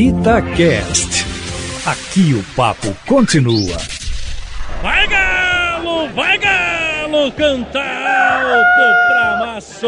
Itacast. Aqui o papo continua. Vai galo, vai galo, canta alto pra massa.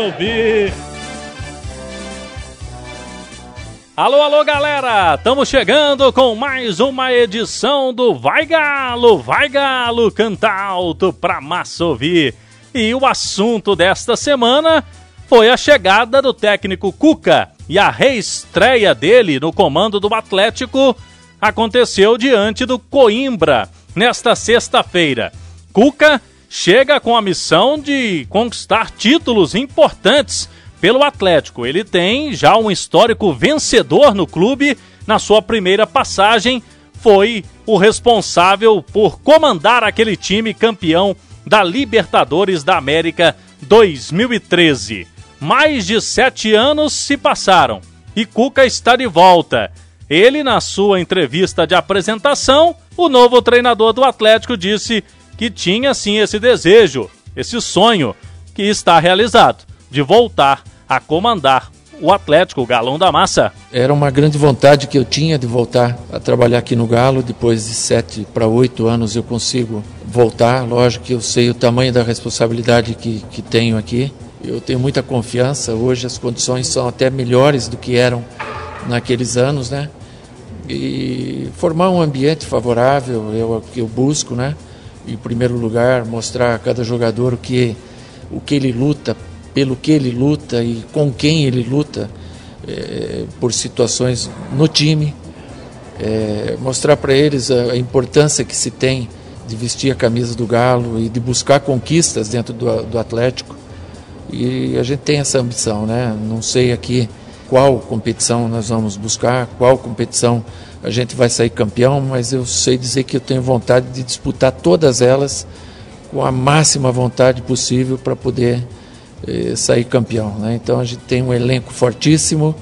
Alô, alô, galera! Estamos chegando com mais uma edição do Vai Galo, Vai Galo, canta alto pra massa ouvir. E o assunto desta semana foi a chegada do técnico Cuca e a reestreia dele no comando do Atlético aconteceu diante do Coimbra nesta sexta-feira. Cuca chega com a missão de conquistar títulos importantes pelo Atlético. Ele tem já um histórico vencedor no clube. Na sua primeira passagem, foi o responsável por comandar aquele time campeão da Libertadores da América 2013. Mais de sete anos se passaram e Cuca está de volta. Ele, na sua entrevista de apresentação, o novo treinador do Atlético disse que tinha sim esse desejo, esse sonho, que está realizado, de voltar a comandar o Atlético, o Galão da Massa. Era uma grande vontade que eu tinha de voltar a trabalhar aqui no Galo. Depois de sete para oito anos eu consigo voltar. Lógico que eu sei o tamanho da responsabilidade que, que tenho aqui. Eu tenho muita confiança. Hoje as condições são até melhores do que eram naqueles anos, né? E formar um ambiente favorável é o que eu busco, né? Em primeiro lugar, mostrar a cada jogador o que o que ele luta, pelo que ele luta e com quem ele luta é, por situações no time. É, mostrar para eles a, a importância que se tem de vestir a camisa do Galo e de buscar conquistas dentro do, do Atlético. E a gente tem essa ambição, né? Não sei aqui qual competição nós vamos buscar, qual competição a gente vai sair campeão, mas eu sei dizer que eu tenho vontade de disputar todas elas com a máxima vontade possível para poder eh, sair campeão. Né? Então a gente tem um elenco fortíssimo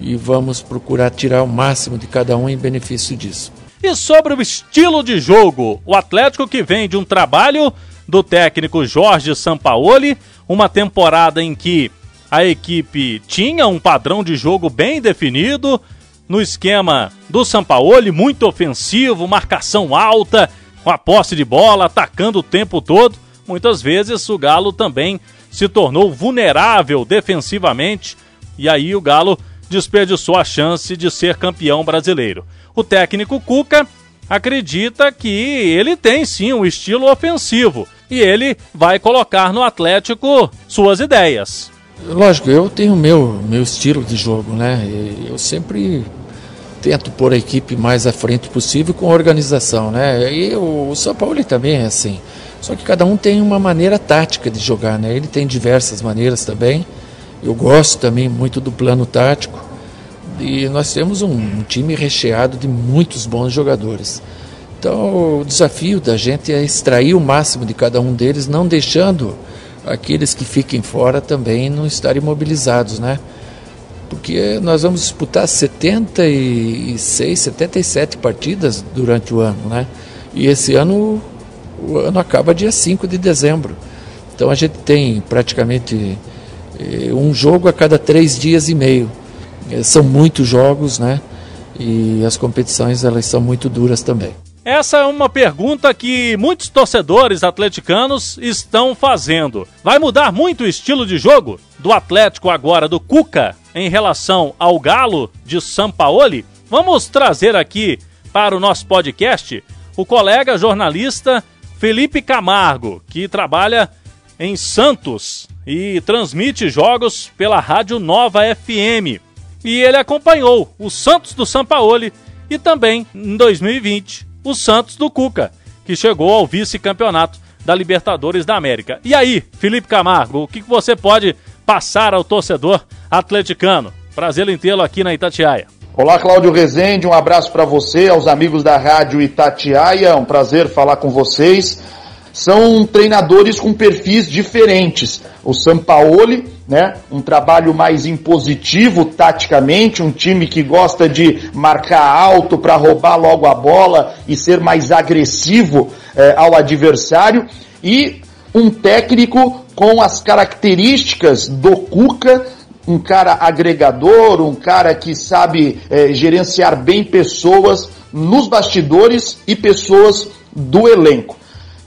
e vamos procurar tirar o máximo de cada um em benefício disso. E sobre o estilo de jogo, o Atlético que vem de um trabalho do técnico Jorge Sampaoli, uma temporada em que a equipe tinha um padrão de jogo bem definido, no esquema do Sampaoli, muito ofensivo, marcação alta, com a posse de bola, atacando o tempo todo. Muitas vezes o Galo também se tornou vulnerável defensivamente e aí o Galo desperdiçou a chance de ser campeão brasileiro. O técnico Cuca acredita que ele tem sim um estilo ofensivo e ele vai colocar no Atlético suas ideias. Lógico, eu tenho meu meu estilo de jogo, né? Eu sempre tento pôr a equipe mais à frente possível com organização, né? E o São Paulo também é assim. Só que cada um tem uma maneira tática de jogar, né? Ele tem diversas maneiras também. Eu gosto também muito do plano tático. E nós temos um, um time recheado de muitos bons jogadores. Então, o desafio da gente é extrair o máximo de cada um deles, não deixando aqueles que fiquem fora também não estarem mobilizados, né? Porque nós vamos disputar 76, 77 partidas durante o ano, né? E esse ano, o ano acaba dia 5 de dezembro. Então a gente tem praticamente eh, um jogo a cada três dias e meio. Eh, são muitos jogos, né? E as competições elas são muito duras também. Essa é uma pergunta que muitos torcedores atleticanos estão fazendo. Vai mudar muito o estilo de jogo do Atlético agora do Cuca em relação ao Galo de Sampaoli? Vamos trazer aqui para o nosso podcast o colega jornalista Felipe Camargo, que trabalha em Santos e transmite jogos pela Rádio Nova FM. E ele acompanhou o Santos do Sampaoli e também em 2020 o Santos do Cuca, que chegou ao vice-campeonato da Libertadores da América. E aí, Felipe Camargo, o que você pode passar ao torcedor atleticano? Prazer em tê-lo aqui na Itatiaia. Olá, Cláudio Rezende, um abraço para você, aos amigos da Rádio Itatiaia, um prazer falar com vocês. São treinadores com perfis diferentes. O Sampaoli, né, um trabalho mais impositivo taticamente, um time que gosta de marcar alto para roubar logo a bola e ser mais agressivo eh, ao adversário. E um técnico com as características do Cuca, um cara agregador, um cara que sabe é, gerenciar bem pessoas nos bastidores e pessoas do elenco.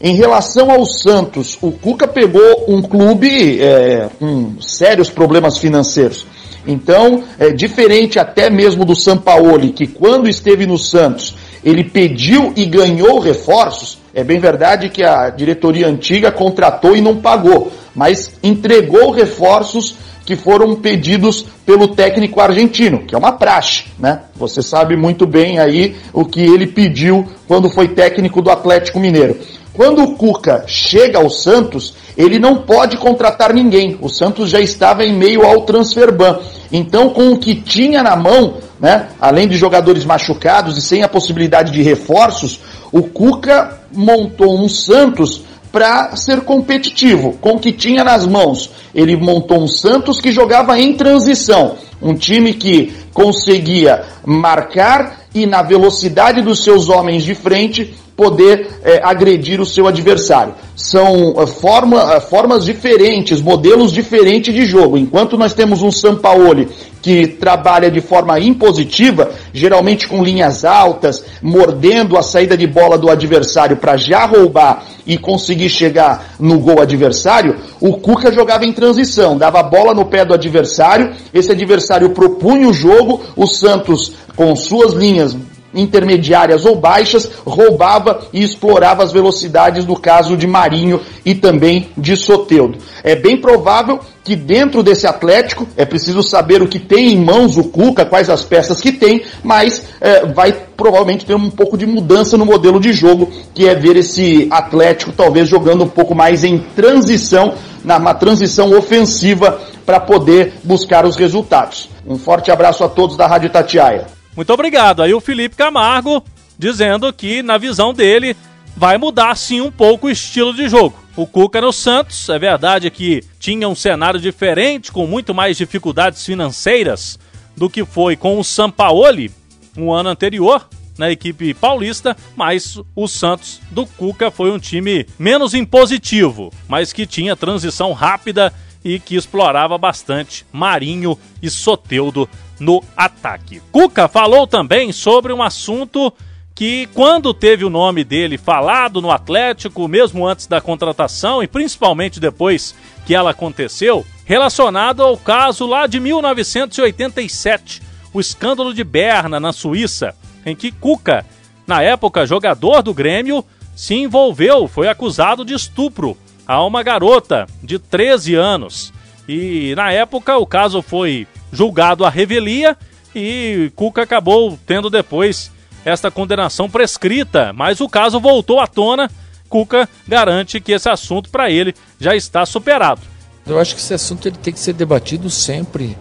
Em relação ao Santos, o Cuca pegou um clube é, com sérios problemas financeiros. Então, é diferente até mesmo do Sampaoli, que quando esteve no Santos, ele pediu e ganhou reforços. É bem verdade que a diretoria antiga contratou e não pagou, mas entregou reforços que foram pedidos pelo técnico argentino, que é uma praxe, né? Você sabe muito bem aí o que ele pediu quando foi técnico do Atlético Mineiro. Quando o Cuca chega ao Santos, ele não pode contratar ninguém. O Santos já estava em meio ao transfer ban. Então, com o que tinha na mão, né, além de jogadores machucados e sem a possibilidade de reforços, o Cuca montou um Santos para ser competitivo, com o que tinha nas mãos. Ele montou um Santos que jogava em transição, um time que conseguia marcar e na velocidade dos seus homens de frente poder é, agredir o seu adversário. São uh, forma, uh, formas diferentes, modelos diferentes de jogo. Enquanto nós temos um Sampaoli que trabalha de forma impositiva, geralmente com linhas altas, mordendo a saída de bola do adversário para já roubar e conseguir chegar no gol adversário, o Cuca jogava em transição, dava a bola no pé do adversário, esse adversário propunha o jogo, o Santos com suas linhas intermediárias ou baixas, roubava e explorava as velocidades do caso de Marinho e também de Soteudo. É bem provável que dentro desse Atlético, é preciso saber o que tem em mãos o Cuca, quais as peças que tem, mas é, vai provavelmente ter um pouco de mudança no modelo de jogo, que é ver esse Atlético talvez jogando um pouco mais em transição, numa transição ofensiva para poder buscar os resultados. Um forte abraço a todos da Rádio Tatiaia. Muito obrigado. Aí o Felipe Camargo dizendo que, na visão dele, vai mudar sim um pouco o estilo de jogo. O Cuca no Santos, é verdade que tinha um cenário diferente, com muito mais dificuldades financeiras do que foi com o Sampaoli um ano anterior na equipe paulista, mas o Santos do Cuca foi um time menos impositivo, mas que tinha transição rápida e que explorava bastante Marinho e Soteudo no ataque. Cuca falou também sobre um assunto que, quando teve o nome dele falado no Atlético, mesmo antes da contratação e principalmente depois que ela aconteceu, relacionado ao caso lá de 1987, o escândalo de Berna, na Suíça, em que Cuca, na época jogador do Grêmio, se envolveu, foi acusado de estupro a uma garota de 13 anos. E na época o caso foi julgado à revelia e Cuca acabou tendo depois esta condenação prescrita, mas o caso voltou à tona. Cuca garante que esse assunto para ele já está superado. Eu acho que esse assunto ele tem que ser debatido sempre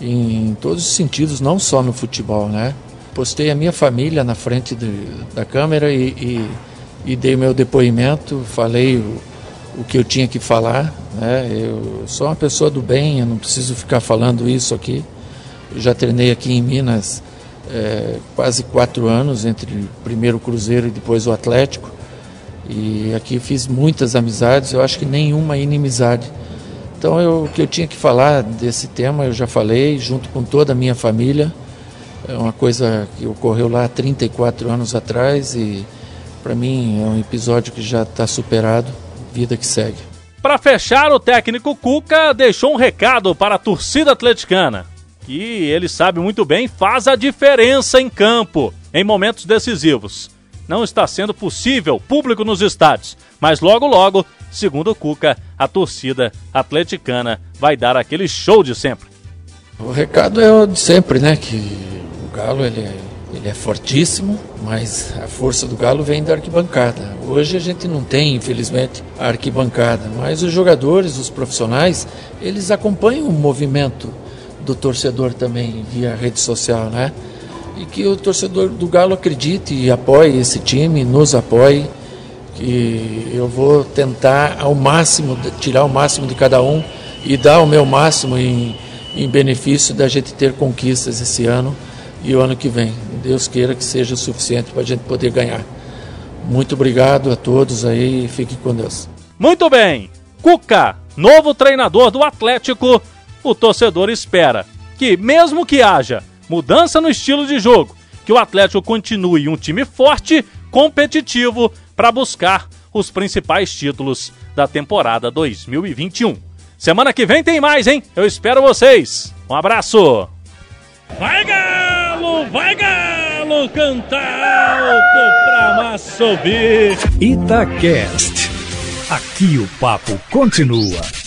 em todos os sentidos, não só no futebol, né? Postei a minha família na frente de, da câmera e, e, e, dei meu depoimento, falei o que eu tinha que falar. Né? Eu sou uma pessoa do bem, eu não preciso ficar falando isso aqui. Eu já treinei aqui em Minas é, quase quatro anos, entre primeiro o Cruzeiro e depois o Atlético. E aqui fiz muitas amizades, eu acho que nenhuma inimizade. Então eu, o que eu tinha que falar desse tema eu já falei, junto com toda a minha família. É uma coisa que ocorreu lá há 34 anos atrás e para mim é um episódio que já está superado vida que segue. Para fechar, o técnico Cuca deixou um recado para a torcida atleticana, que ele sabe muito bem faz a diferença em campo, em momentos decisivos. Não está sendo possível público nos estádios, mas logo logo, segundo o Cuca, a torcida atleticana vai dar aquele show de sempre. O recado é o de sempre, né? Que o Galo ele é ele é fortíssimo, mas a força do Galo vem da arquibancada. Hoje a gente não tem, infelizmente, a arquibancada, mas os jogadores, os profissionais, eles acompanham o movimento do torcedor também via rede social, né? E que o torcedor do Galo acredite e apoie esse time, nos apoie, que eu vou tentar ao máximo, tirar o máximo de cada um e dar o meu máximo em, em benefício da gente ter conquistas esse ano e o ano que vem. Deus queira que seja suficiente para a gente poder ganhar. Muito obrigado a todos aí e fiquem com Deus. Muito bem. Cuca, novo treinador do Atlético, o torcedor espera que, mesmo que haja mudança no estilo de jogo, que o Atlético continue um time forte, competitivo, para buscar os principais títulos da temporada 2021. Semana que vem tem mais, hein? Eu espero vocês. Um abraço! Vai Galo, vai Galo, cantar alto pra massa ouvir. Itacast. Aqui o papo continua.